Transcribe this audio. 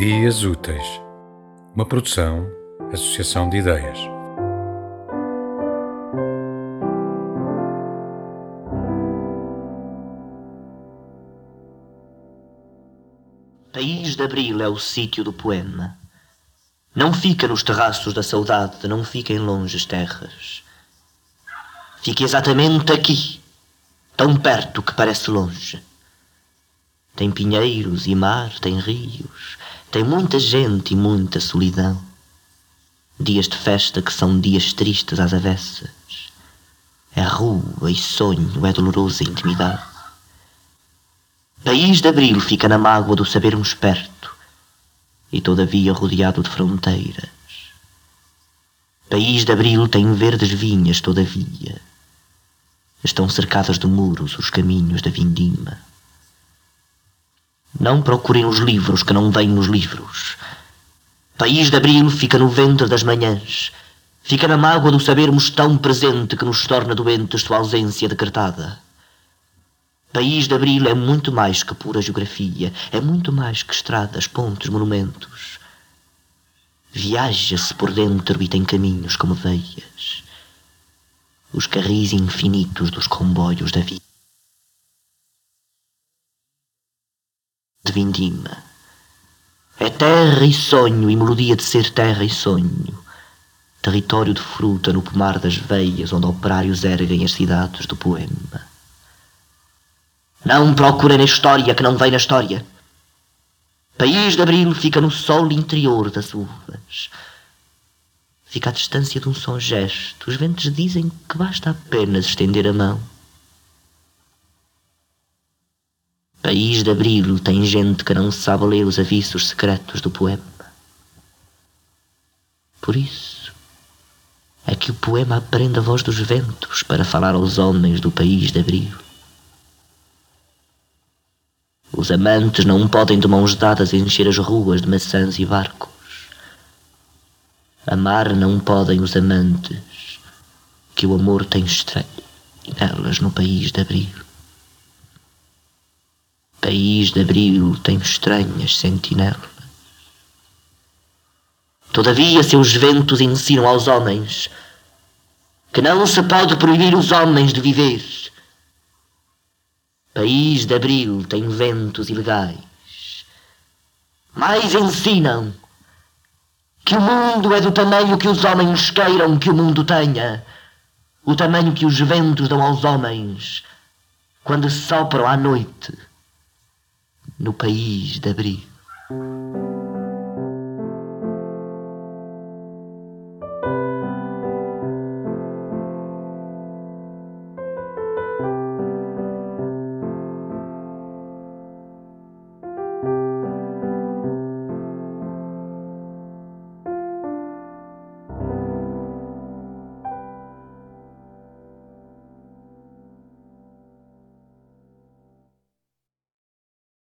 Dias Úteis, uma produção, associação de ideias. País de Abril é o sítio do poema. Não fica nos terraços da saudade, não fica em longes terras. Fica exatamente aqui, tão perto que parece longe. Tem pinheiros e mar, tem rios, tem muita gente e muita solidão. Dias de festa que são dias tristes às avessas. É rua e sonho, é dolorosa intimidade. País de abril fica na mágoa do sabermos perto e todavia rodeado de fronteiras. País de abril tem verdes vinhas, todavia. Estão cercadas de muros os caminhos da vindima. Não procurem os livros que não vêm nos livros. País de abril fica no ventre das manhãs. Fica na mágoa do sabermos tão presente que nos torna doentes sua ausência decretada. País de abril é muito mais que pura geografia, é muito mais que estradas, pontes, monumentos. Viaja-se por dentro e tem caminhos como veias, os carris infinitos dos comboios da vida. De vindima. É terra e sonho e melodia de ser terra e sonho. Território de fruta no pomar das veias onde operários erguem as cidades do poema. Não procura na história que não vem na história. País de abril fica no sol interior das uvas. Fica à distância de um só gesto. Os ventos dizem que basta apenas estender a mão. País de abril tem gente que não sabe ler os avisos secretos do poema. Por isso é que o poema aprende a voz dos ventos para falar aos homens do país de abril. Os amantes não podem de mãos dadas encher as ruas de maçãs e barcos. Amar não podem os amantes, que o amor tem estranho nelas no país de abril. País de abril tem estranhas sentinelas. Todavia seus ventos ensinam aos homens que não se pode proibir os homens de viver. País de abril tem ventos ilegais. Mas ensinam que o mundo é do tamanho que os homens queiram que o mundo tenha, o tamanho que os ventos dão aos homens quando sopram à noite no país de abrigo.